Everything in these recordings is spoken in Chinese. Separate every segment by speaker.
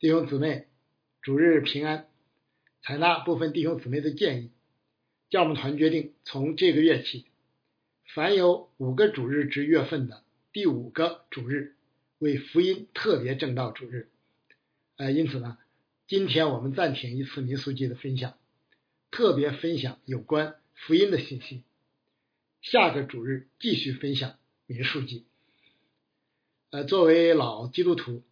Speaker 1: 弟兄姊妹，主日平安。采纳部分弟兄姊妹的建议，教牧团决定从这个月起，凡有五个主日之月份的第五个主日为福音特别正道主日。呃，因此呢，今天我们暂停一次民俗记的分享，特别分享有关福音的信息。下个主日继续分享民俗记。呃，作为老基督徒。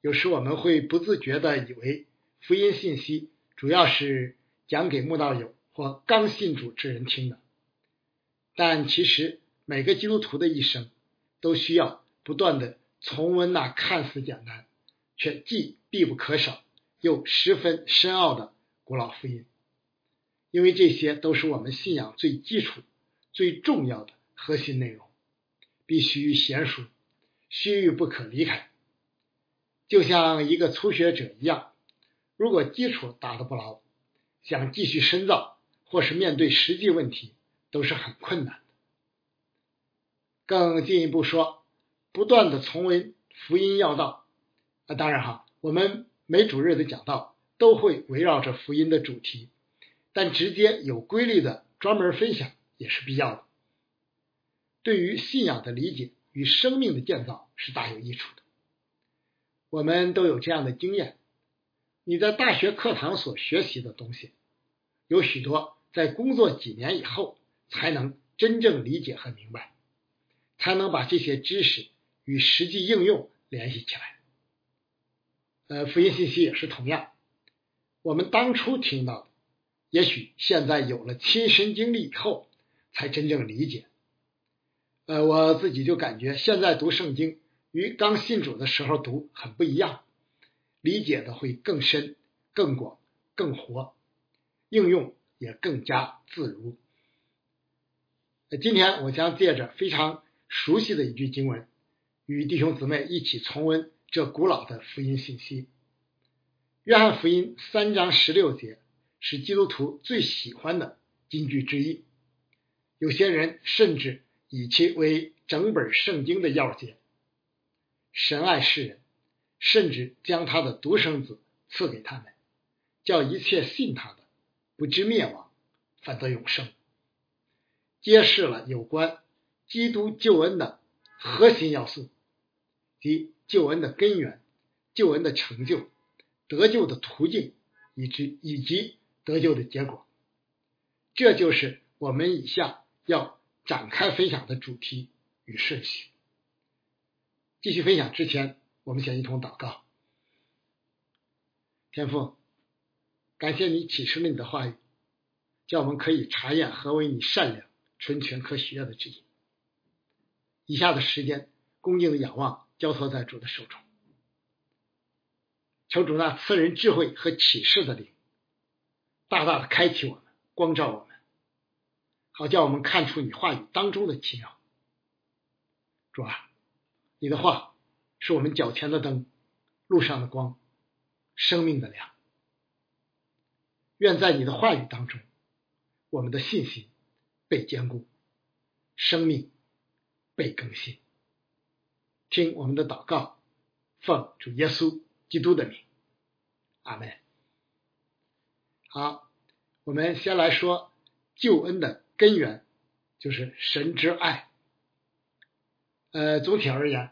Speaker 1: 有时我们会不自觉的以为福音信息主要是讲给慕道友或刚信主之人听的，但其实每个基督徒的一生都需要不断的重温那看似简单却既必不可少又十分深奥的古老福音，因为这些都是我们信仰最基础、最重要的核心内容，必须娴熟，须臾不可离开。就像一个初学者一样，如果基础打得不牢，想继续深造或是面对实际问题都是很困难的。更进一步说，不断的重温福音要道，啊，当然哈，我们每主日的讲道都会围绕着福音的主题，但直接有规律的专门分享也是必要的，对于信仰的理解与生命的建造是大有益处的。我们都有这样的经验：你在大学课堂所学习的东西，有许多在工作几年以后才能真正理解和明白，才能把这些知识与实际应用联系起来。呃，福音信息也是同样，我们当初听到的，也许现在有了亲身经历以后才真正理解。呃，我自己就感觉现在读圣经。与刚信主的时候读很不一样，理解的会更深、更广、更活，应用也更加自如。今天我将借着非常熟悉的一句经文，与弟兄姊妹一起重温这古老的福音信息。约翰福音三章十六节是基督徒最喜欢的金句之一，有些人甚至以其为整本圣经的要节。神爱世人，甚至将他的独生子赐给他们，叫一切信他的不知灭亡，反得永生。揭示了有关基督救恩的核心要素，即救恩的根源、救恩的成就、得救的途径，以及以及得救的结果。这就是我们以下要展开分享的主题与顺序。继续分享之前，我们先一同祷告。天父，感谢你启示了你的话语，叫我们可以查验何为你善良、纯全、可喜悦的旨意。以下的时间，恭敬的仰望，交托在主的手中。求主那赐人智慧和启示的灵，大大的开启我们，光照我们，好叫我们看出你话语当中的奇妙。主啊。你的话是我们脚前的灯，路上的光，生命的亮。愿在你的话语当中，我们的信心被坚固，生命被更新。听我们的祷告，奉主耶稣基督的名，阿门。好，我们先来说救恩的根源，就是神之爱。呃，总体而言，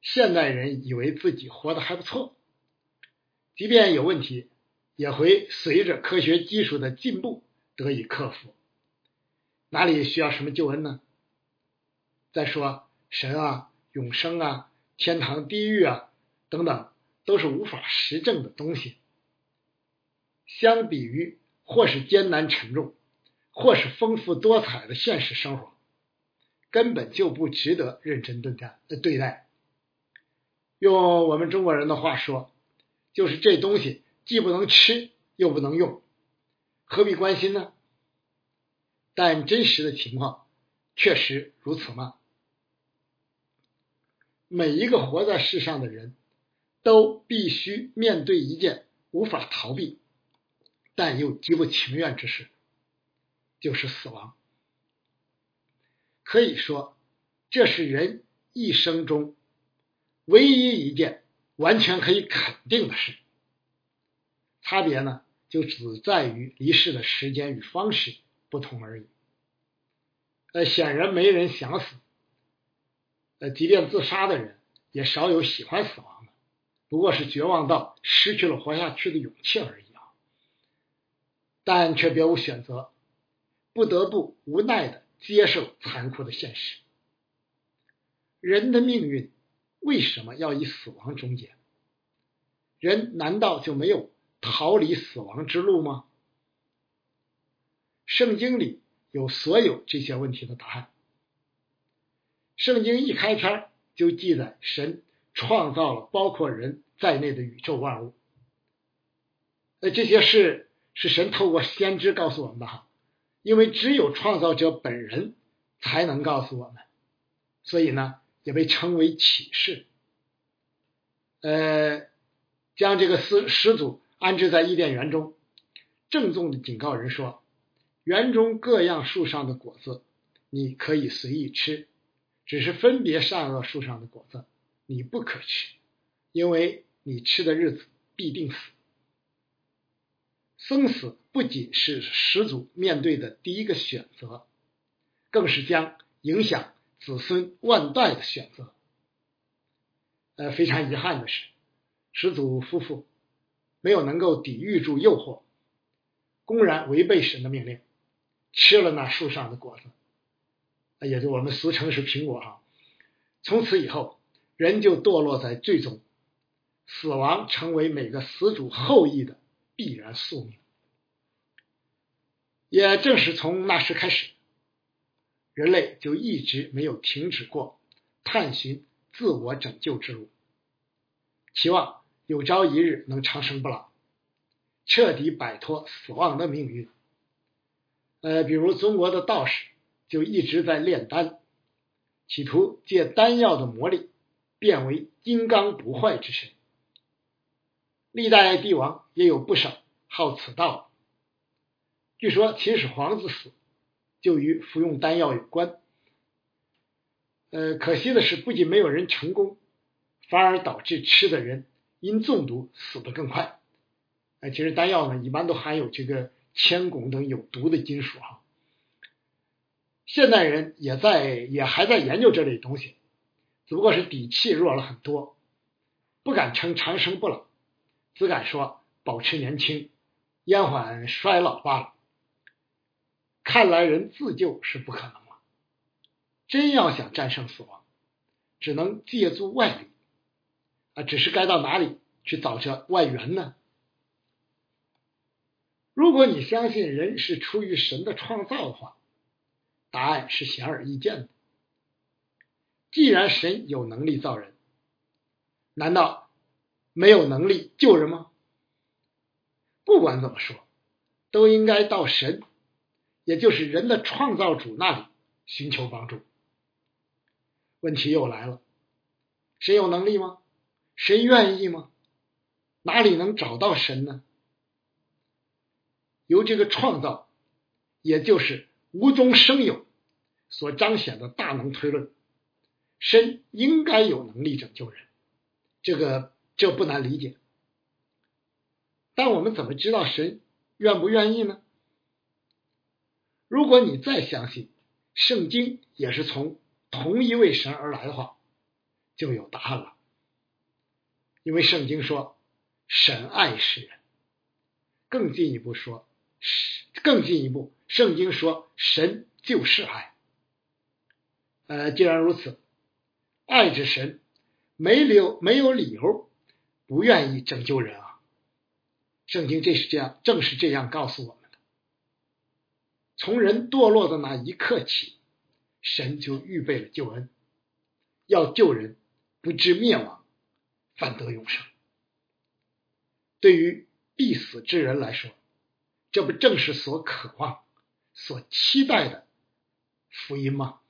Speaker 1: 现代人以为自己活得还不错，即便有问题，也会随着科学技术的进步得以克服。哪里需要什么救恩呢？再说神啊、永生啊、天堂、地狱啊等等，都是无法实证的东西。相比于或是艰难沉重，或是丰富多彩的现实生活。根本就不值得认真对待的对待。用我们中国人的话说，就是这东西既不能吃又不能用，何必关心呢？但真实的情况确实如此吗？每一个活在世上的人都必须面对一件无法逃避但又极不情愿之事，就是死亡。可以说，这是人一生中唯一一件完全可以肯定的事。差别呢就只在于离世的时间与方式不同而已。呃，显然没人想死，呃，即便自杀的人也少有喜欢死亡的，不过是绝望到失去了活下去的勇气而已啊。但却别无选择，不得不无奈的接受残酷的现实。人的命运为什么要以死亡终结？人难道就没有逃离死亡之路吗？圣经里有所有这些问题的答案。圣经一开篇就记载，神创造了包括人在内的宇宙万物。那这些事是神透过先知告诉我们的哈，因为只有创造者本人才能告诉我们，所以呢。也被称为启示，呃，将这个始始祖安置在伊甸园中，郑重的警告人说：园中各样树上的果子你可以随意吃，只是分别善恶树上的果子你不可吃，因为你吃的日子必定死。生死不仅是始祖面对的第一个选择，更是将影响。子孙万代的选择，呃，非常遗憾的是，始祖夫妇没有能够抵御住诱惑，公然违背神的命令，吃了那树上的果子，也就我们俗称是苹果哈。从此以后，人就堕落在最终，死亡成为每个死主后裔的必然宿命。也正是从那时开始。人类就一直没有停止过探寻自我拯救之路，期望有朝一日能长生不老，彻底摆脱死亡的命运。呃，比如中国的道士就一直在炼丹，企图借丹药的魔力变为金刚不坏之身。历代帝王也有不少好此道，据说秦始皇之死。就与服用丹药有关，呃，可惜的是，不仅没有人成功，反而导致吃的人因中毒死得更快。哎，其实丹药呢，一般都含有这个铅汞等有毒的金属哈。现代人也在也还在研究这类东西，只不过是底气弱了很多，不敢称长生不老，只敢说保持年轻，延缓衰老罢了。看来人自救是不可能了，真要想战胜死亡，只能借助外力啊！只是该到哪里去找这外援呢？如果你相信人是出于神的创造的话，答案是显而易见的。既然神有能力造人，难道没有能力救人吗？不管怎么说，都应该到神。也就是人的创造主那里寻求帮助。问题又来了：谁有能力吗？谁愿意吗？哪里能找到神呢？由这个创造，也就是无中生有所彰显的大能推论，神应该有能力拯救人。这个这不难理解。但我们怎么知道神愿不愿意呢？如果你再相信圣经也是从同一位神而来的话，就有答案了。因为圣经说神爱世人，更进一步说，更进一步，圣经说神就是爱。呃，既然如此，爱之神没理没有理由不愿意拯救人啊。圣经这是这样，正是这样告诉我们的。从人堕落的那一刻起，神就预备了救恩，要救人不至灭亡，反得永生。对于必死之人来说，这不正是所渴望、所期待的福音吗？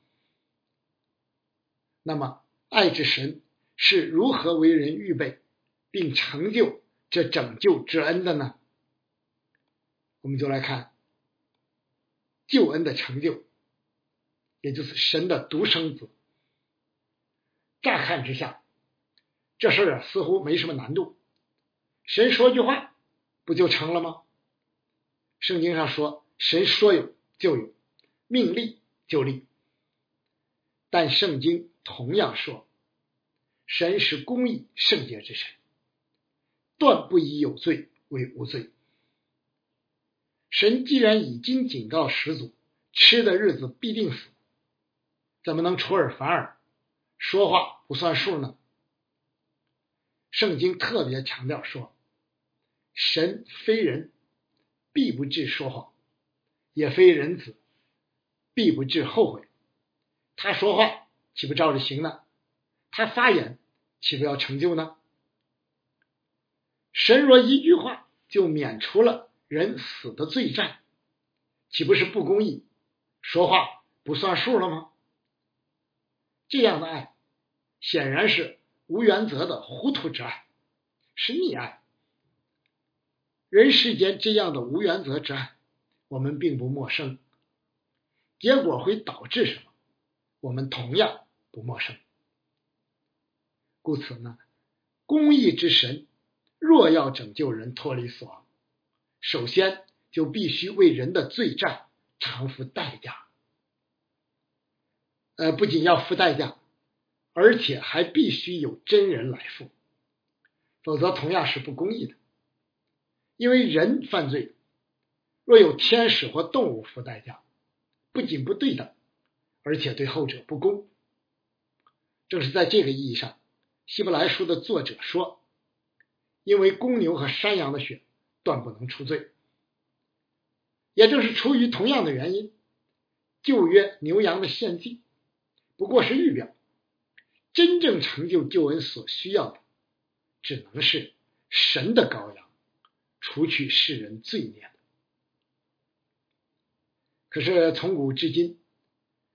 Speaker 1: 那么，爱之神是如何为人预备并成就这拯救之恩的呢？我们就来看。救恩的成就，也就是神的独生子。乍看之下，这事儿啊似乎没什么难度。神说句话，不就成了吗？圣经上说，神说有就有，命立就立。但圣经同样说，神是公义圣洁之神，断不以有罪为无罪。神既然已经警告始祖，吃的日子必定死，怎么能出尔反尔，说话不算数呢？圣经特别强调说，神非人，必不至说谎；也非人子，必不至后悔。他说话岂不照着行呢？他发言岂不要成就呢？神若一句话就免除了人死的罪债，岂不是不公义？说话不算数了吗？这样的爱，显然是无原则的糊涂之爱，是溺爱。人世间这样的无原则之爱，我们并不陌生。结果会导致什么？我们同样不陌生。故此呢，公义之神若要拯救人脱离死亡，首先就必须为人的罪债偿付代价。呃，不仅要付代价，而且还必须有真人来付，否则同样是不公义的。因为人犯罪，若有天使或动物付代价，不仅不对等，而且对后者不公。正是在这个意义上。希伯来书的作者说：“因为公牛和山羊的血断不能除罪。”也正是出于同样的原因，旧约牛羊的献祭不过是预表，真正成就救恩所需要的，只能是神的羔羊，除去世人罪孽。可是从古至今，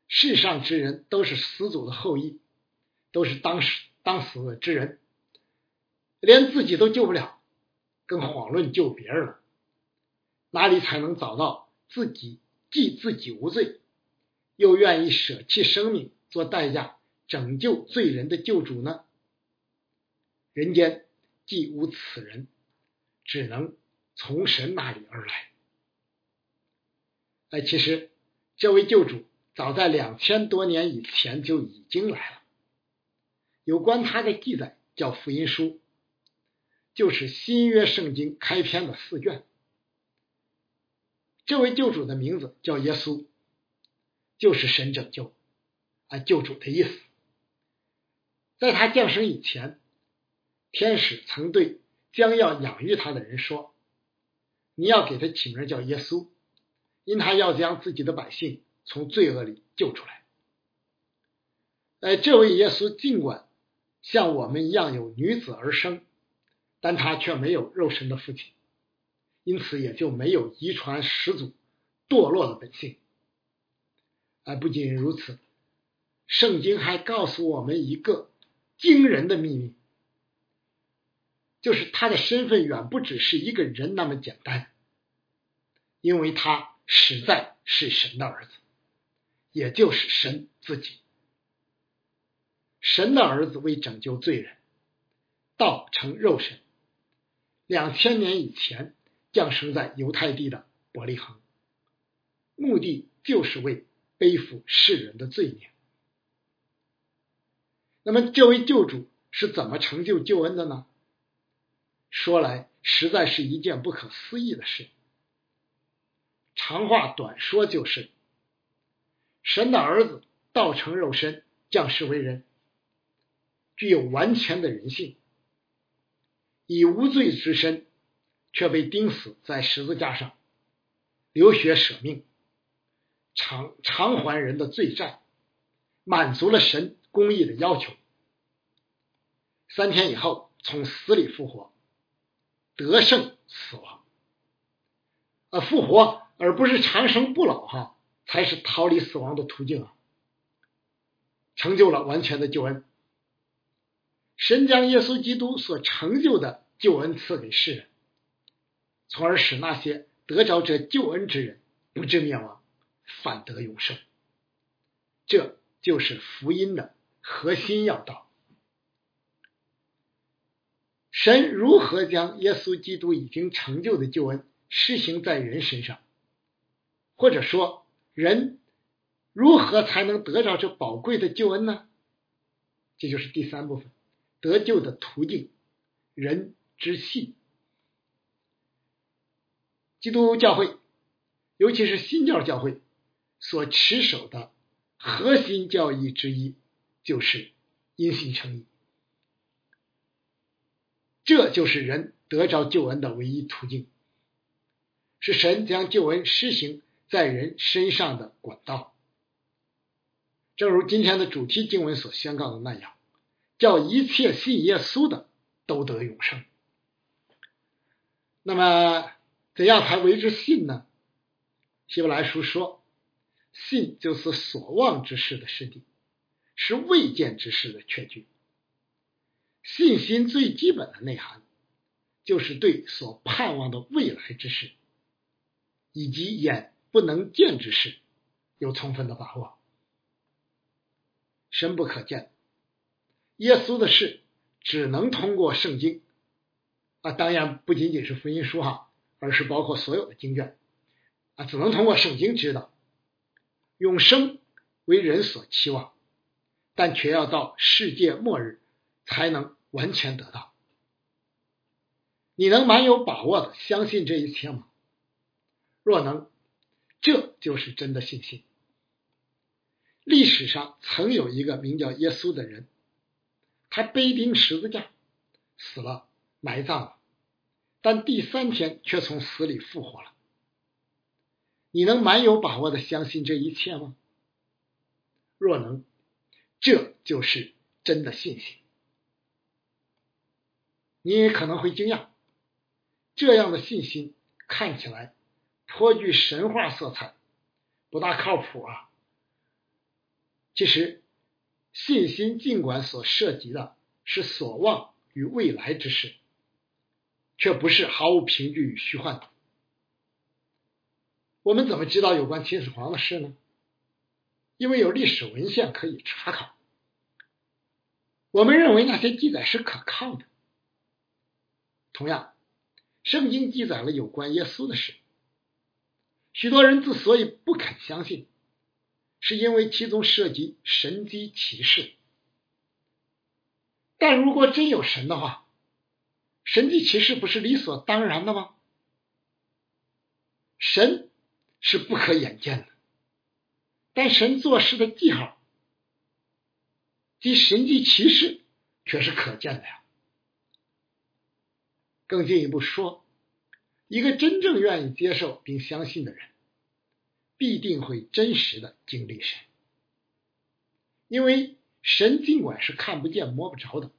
Speaker 1: 世上之人都是始祖的后裔，都是当时。当死之人，连自己都救不了，更遑论救别人了。哪里才能找到自己既自己无罪，又愿意舍弃生命做代价拯救罪人的救主呢？人间既无此人，只能从神那里而来。哎，其实这位救主早在两千多年以前就已经来了。有关他的记载叫福音书，就是新约圣经开篇的四卷。这位救主的名字叫耶稣，就是神拯救啊救主的意思。在他降生以前，天使曾对将要养育他的人说：“你要给他起名叫耶稣，因他要将自己的百姓从罪恶里救出来。”哎，这位耶稣尽管。像我们一样有女子而生，但他却没有肉身的父亲，因此也就没有遗传始祖堕落的本性。而不仅如此，圣经还告诉我们一个惊人的秘密，就是他的身份远不只是一个人那么简单，因为他实在是神的儿子，也就是神自己。神的儿子为拯救罪人，道成肉身，两千年以前降生在犹太地的伯利恒，目的就是为背负世人的罪孽。那么，这位救主是怎么成就救恩的呢？说来实在是一件不可思议的事。长话短说，就是神的儿子道成肉身，降世为人。具有完全的人性，以无罪之身却被钉死在十字架上，流血舍命，偿偿还人的罪债，满足了神公义的要求。三天以后从死里复活，得胜死亡，啊，复活而不是长生不老，哈，才是逃离死亡的途径啊，成就了完全的救恩。神将耶稣基督所成就的救恩赐给世人，从而使那些得着这救恩之人不至灭亡，反得永生。这就是福音的核心要道。神如何将耶稣基督已经成就的救恩施行在人身上，或者说人如何才能得着这宝贵的救恩呢？这就是第三部分得救的途径，人之信。基督教会，尤其是新教教会所持守的核心教义之一，就是因信称义。这就是人得着救恩的唯一途径，是神将救恩施行在人身上的管道。正如今天的主题经文所宣告的那样，叫一切信耶稣的都得永生。那么，怎样才为之信呢？希伯来书说，信就是所望之事的实底，是未见之事的确据。信心最基本的内涵，就是对所盼望的未来之事，以及眼不能见之事，有充分的把握。深不可见，耶稣的事只能通过圣经啊，当然不仅仅是福音书哈，而是包括所有的经卷啊，只能通过圣经知道。永生为人所期望，但却要到世界末日。才能完全得到。你能蛮有把握的相信这一切吗？若能，这就是真的信心。历史上曾有一个名叫耶稣的人，他背钉十字架死了，埋葬了，但第三天却从死里复活了。你能蛮有把握的相信这一切吗？若能，这就是真的信心。你也可能会惊讶，这样的信心看起来颇具神话色彩，不大靠谱啊。其实，信心尽管所涉及的是所望与未来之事，却不是毫无凭据与虚幻的。我们怎么知道有关秦始皇的事呢？因为有历史文献可以查考。我们认为那些记载是可靠的。同样，圣经记载了有关耶稣的事。许多人之所以不肯相信，是因为其中涉及神机骑士。但如果真有神的话，神迹骑士不是理所当然的吗？神是不可眼见的，但神做事的记号，即神迹骑士，却是可见的呀。更进一步说，一个真正愿意接受并相信的人，必定会真实的经历神，因为神尽管是看不见摸不着的，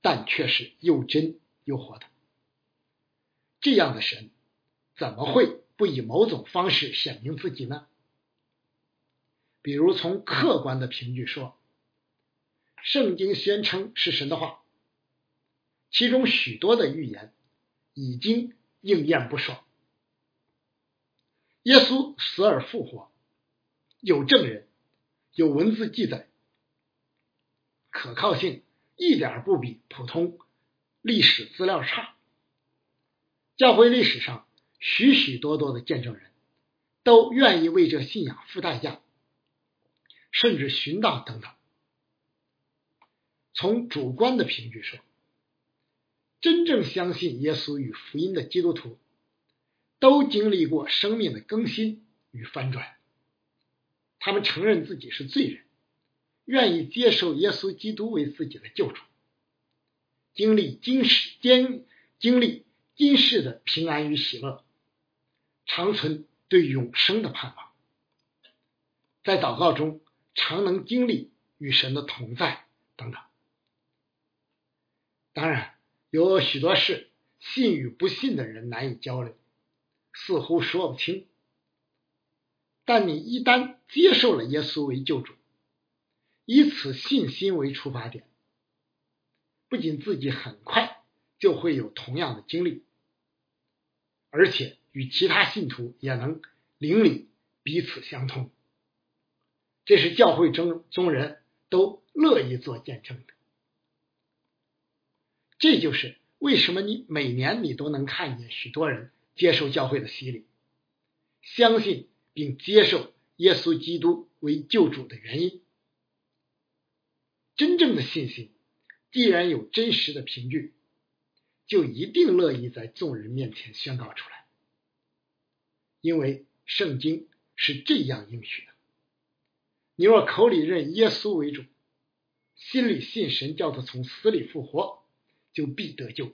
Speaker 1: 但却是又真又活的。这样的神，怎么会不以某种方式显明自己呢？比如从客观的凭据说，圣经宣称是神的话。其中许多的预言已经应验不爽。耶稣死而复活，有证人，有文字记载，可靠性一点不比普通历史资料差。教会历史上许许多多的见证人都愿意为这信仰付代价，甚至寻道等等。从主观的凭据说。真正相信耶稣与福音的基督徒，都经历过生命的更新与翻转。他们承认自己是罪人，愿意接受耶稣基督为自己的救主，经历今世间经历今世的平安与喜乐，长存对永生的盼望。在祷告中，常能经历与神的同在等等。当然。有许多事，信与不信的人难以交流，似乎说不清。但你一旦接受了耶稣为救主，以此信心为出发点，不仅自己很快就会有同样的经历，而且与其他信徒也能邻里彼此相通。这是教会中中人都乐意做见证的。这就是为什么你每年你都能看见许多人接受教会的洗礼，相信并接受耶稣基督为救主的原因。真正的信心，既然有真实的凭据，就一定乐意在众人面前宣告出来，因为圣经是这样应许的：你若口里认耶稣为主，心里信神叫他从死里复活，就必得救。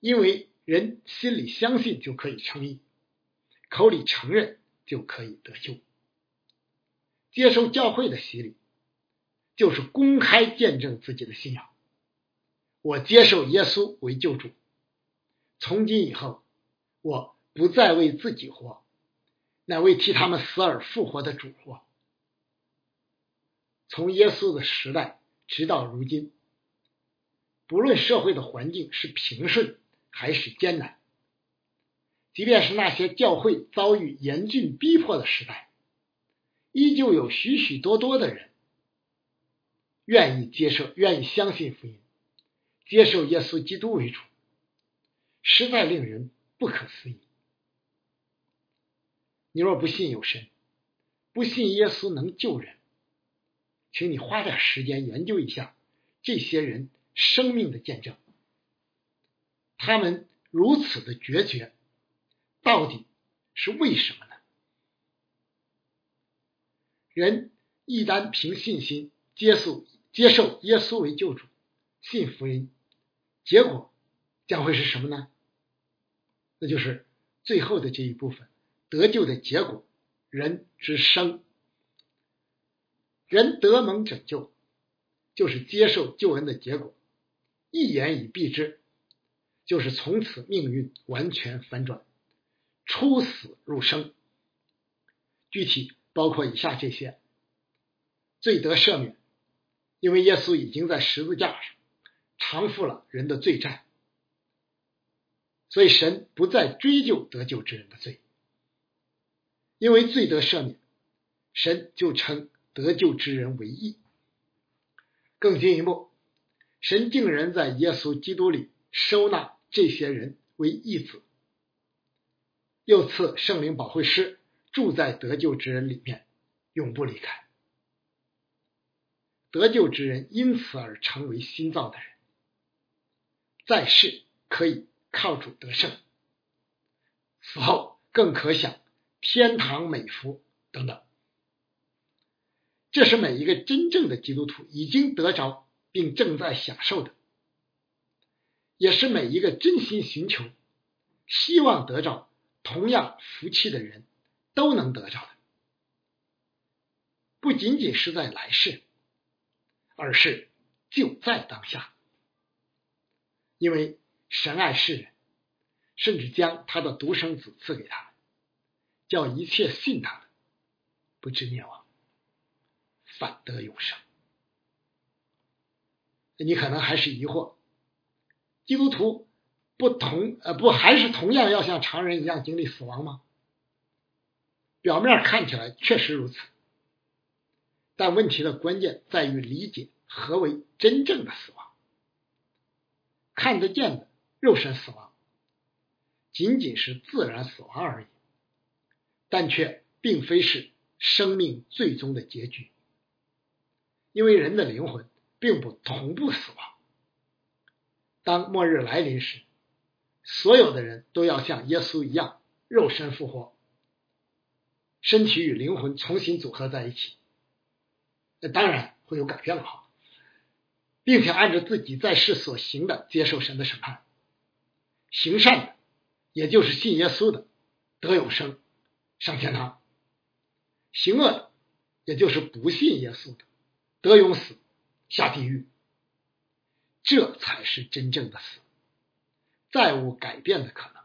Speaker 1: 因为人心里相信就可以称义，口里承认就可以得救。接受教会的洗礼。就是公开见证自己的信仰。我接受耶稣为救主，从今以后，我不再为自己活，乃为替他们死而复活的主活。从耶稣的时代直到如今，不论社会的环境是平顺还是艰难，即便是那些教会遭遇严峻逼迫的时代，依旧有许许多多的人。愿意接受，愿意相信福音，接受耶稣基督为主，实在令人不可思议。你若不信有神，不信耶稣能救人，请你花点时间研究一下这些人生命的见证，他们如此的决绝，到底是为什么呢？人一旦凭信心接受。接受耶稣为救主，信福音，结果将会是什么呢？那就是最后的这一部分得救的结果，人之生，人得蒙拯救，就是接受救恩的结果。一言以蔽之，就是从此命运完全反转，出死入生。具体包括以下这些：罪得赦免。因为耶稣已经在十字架上偿付了人的罪债，所以神不再追究得救之人的罪。因为罪得赦免，神就称得救之人为义。更进一步，神竟然在耶稣基督里收纳这些人为义子，又赐圣灵保惠师住在得救之人里面，永不离开。得救之人因此而成为新造的人，在世可以靠主得胜，死后更可享天堂美福等等。这是每一个真正的基督徒已经得着并正在享受的，也是每一个真心寻求、希望得着同样福气的人都能得着的，不仅仅是在来世。而是就在当下，因为神爱世人，甚至将他的独生子赐给他，叫一切信他的不知灭亡，反得永生。你可能还是疑惑，基督徒不同呃不还是同样要像常人一样经历死亡吗？表面看起来确实如此。但问题的关键在于理解何为真正的死亡。看得见的肉身死亡，仅仅是自然死亡而已，但却并非是生命最终的结局。因为人的灵魂并不同步死亡。当末日来临时，所有的人都要像耶稣一样，肉身复活，身体与灵魂重新组合在一起。那当然会有改变了哈，并且按照自己在世所行的接受神的审判，行善的，也就是信耶稣的，得永生，上天堂；行恶的，也就是不信耶稣的，得永死，下地狱。这才是真正的死，再无改变的可能。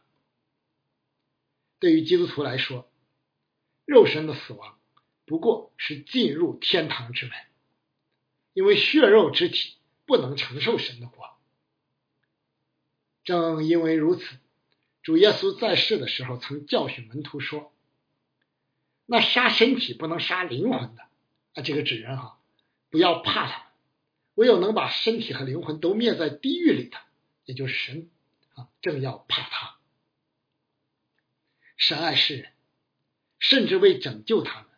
Speaker 1: 对于基督徒来说，肉身的死亡。不过是进入天堂之门，因为血肉之体不能承受神的光。正因为如此，主耶稣在世的时候曾教训门徒说：“那杀身体不能杀灵魂的啊，这个指人哈，不要怕他，唯有能把身体和灵魂都灭在地狱里的，也就是神啊，正要怕他。神爱世人，甚至为拯救他们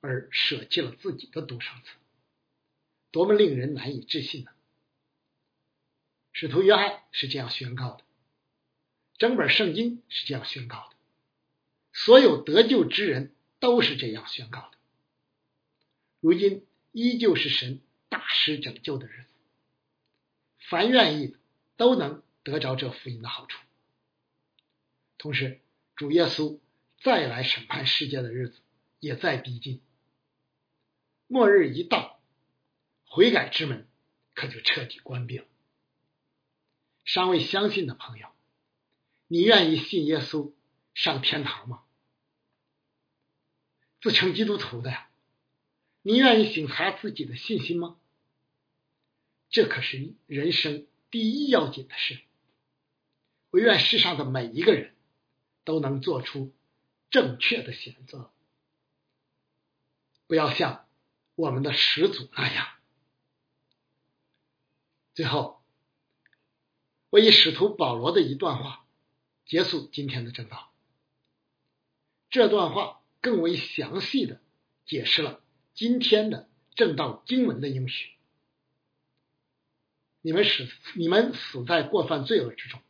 Speaker 1: 而舍弃了自己的独生子，多么令人难以置信呢？使徒约翰是这样宣告的，整本圣经是这样宣告的，所有得救之人都是这样宣告的。如今依旧是神。大师拯救的日子，凡愿意的都能得着这福音的好处。同时，主耶稣再来审判世界的日子也在逼近。末日一到，悔改之门可就彻底关闭了。尚未相信的朋友，你愿意信耶稣上天堂吗？自称基督徒的呀？你愿意省察自己的信心吗？这可是人生第一要紧的事。我愿世上的每一个人都能做出正确的选择，不要像我们的始祖那样。最后，我以使徒保罗的一段话结束今天的正道。这段话更为详细的解释了。今天的正道经文的应许，你们死，你们死在过犯罪恶之中，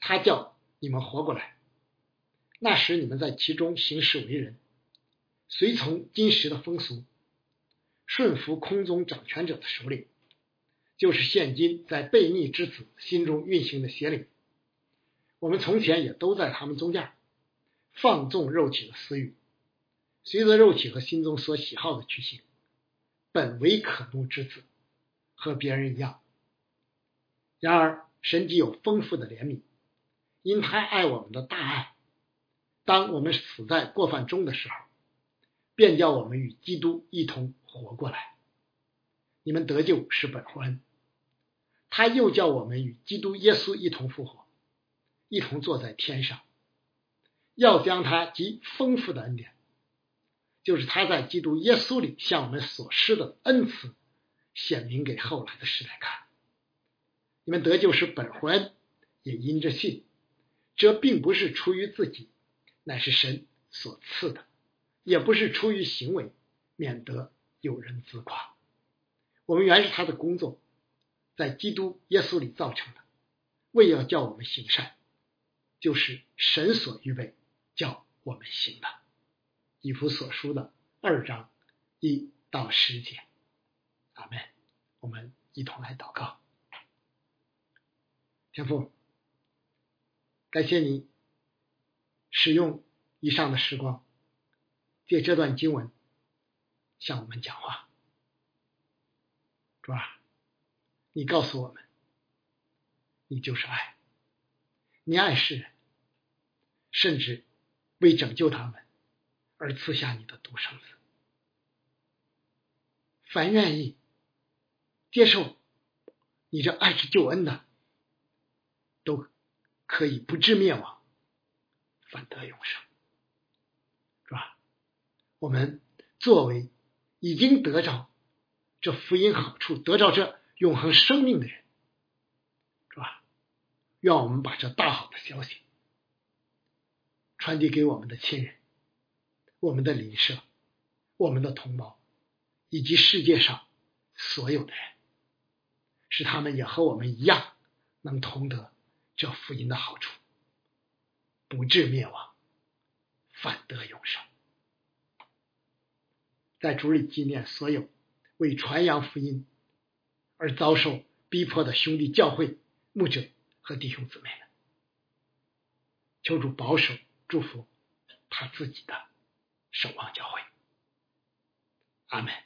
Speaker 1: 他叫你们活过来。那时你们在其中行事为人，随从今时的风俗，顺服空中掌权者的首领，就是现今在悖逆之子心中运行的邪灵。我们从前也都在他们中间，放纵肉体的私欲。随着肉体和心中所喜好的去行，本为可怒之子，和别人一样。然而神既有丰富的怜悯，因他爱我们的大爱，当我们死在过犯中的时候，便叫我们与基督一同活过来。你们得救是本乎恩，他又叫我们与基督耶稣一同复活，一同坐在天上，要将他极丰富的恩典。就是他在基督耶稣里向我们所施的恩赐，显明给后来的时代看。你们得救是本乎恩，也因着信。这并不是出于自己，乃是神所赐的；也不是出于行为，免得有人自夸。我们原是他的工作，在基督耶稣里造成的，为要叫我们行善，就是神所预备叫我们行的。以弗所书的二章一到十节，阿门。我们一同来祷告。天父，感谢你使用以上的时光，借这段经文向我们讲话。主啊，你告诉我们，你就是爱，你爱世人，甚至为拯救他们。而赐下你的独生子，凡愿意接受你这爱之救恩的，都可以不至灭亡，反得永生，是吧？我们作为已经得着这福音好处、得着这永恒生命的人，是吧？愿我们把这大好的消息传递给我们的亲人。我们的邻舍、我们的同胞，以及世界上所有的人，使他们也和我们一样，能同得这福音的好处，不至灭亡，反得永生。在主里纪念所有为传扬福音而遭受逼迫的兄弟教会牧者和弟兄姊妹们，求主保守祝福他自己的。守望教会，阿门。